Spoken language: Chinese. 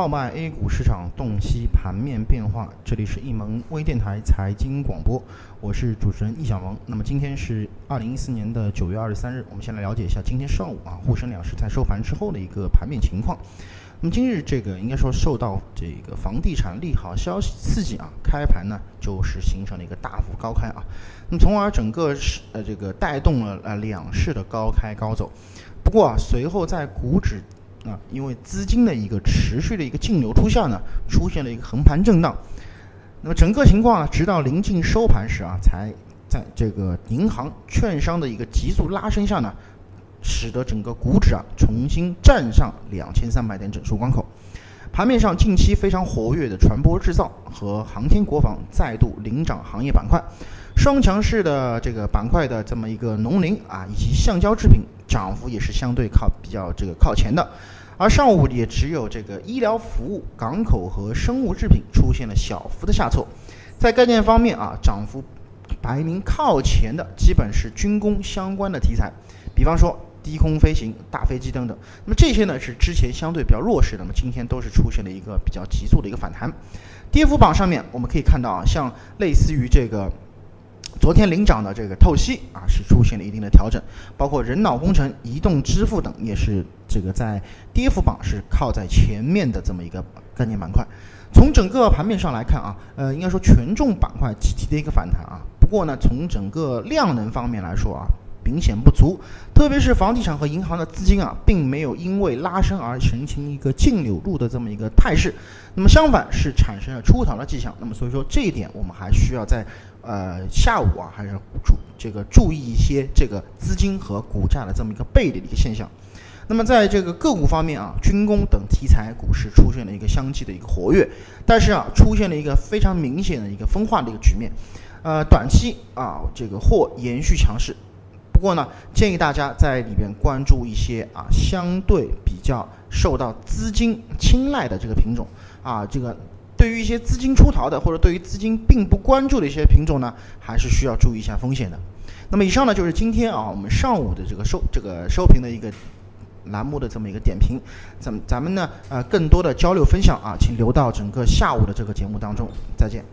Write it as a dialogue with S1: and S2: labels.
S1: 号脉 A 股市场洞悉盘面变化，这里是易盟微电台财经广播，我是主持人易小萌。那么今天是二零一四年的九月二十三日，我们先来了解一下今天上午啊沪深两市在收盘之后的一个盘面情况。那么今日这个应该说受到这个房地产利好消息刺激啊，开盘呢就是形成了一个大幅高开啊，那么从而整个是呃这个带动了呃两市的高开高走。不过啊随后在股指啊，因为资金的一个持续的一个净流出下呢，出现了一个横盘震荡。那么整个情况啊，直到临近收盘时啊，才在这个银行、券商的一个急速拉升下呢，使得整个股指啊重新站上两千三百点整数关口。盘面上近期非常活跃的船舶制造和航天国防再度领涨行业板块，双强势的这个板块的这么一个农林啊以及橡胶制品。涨幅也是相对靠比较这个靠前的，而上午也只有这个医疗服务、港口和生物制品出现了小幅的下挫。在概念方面啊，涨幅排名靠前的基本是军工相关的题材，比方说低空飞行、大飞机等等。那么这些呢是之前相对比较弱势的，那么今天都是出现了一个比较急速的一个反弹。跌幅榜上面我们可以看到啊，像类似于这个。昨天领涨的这个透析啊，是出现了一定的调整，包括人脑工程、移动支付等，也是这个在跌幅榜是靠在前面的这么一个概念板块。从整个盘面上来看啊，呃，应该说权重板块集体的一个反弹啊。不过呢，从整个量能方面来说啊。明显不足，特别是房地产和银行的资金啊，并没有因为拉升而形成一个净流入的这么一个态势，那么相反是产生了出逃的迹象。那么所以说这一点我们还需要在呃下午啊，还是注这个注意一些这个资金和股价的这么一个背离的一个现象。那么在这个个股方面啊，军工等题材股市出现了一个相继的一个活跃，但是啊，出现了一个非常明显的一个分化的一个局面，呃，短期啊这个或延续强势。不过呢，建议大家在里边关注一些啊，相对比较受到资金青睐的这个品种啊，这个对于一些资金出逃的或者对于资金并不关注的一些品种呢，还是需要注意一下风险的。那么以上呢就是今天啊我们上午的这个收这个收评的一个栏目的这么一个点评，咱咱们呢呃更多的交流分享啊，请留到整个下午的这个节目当中，再见。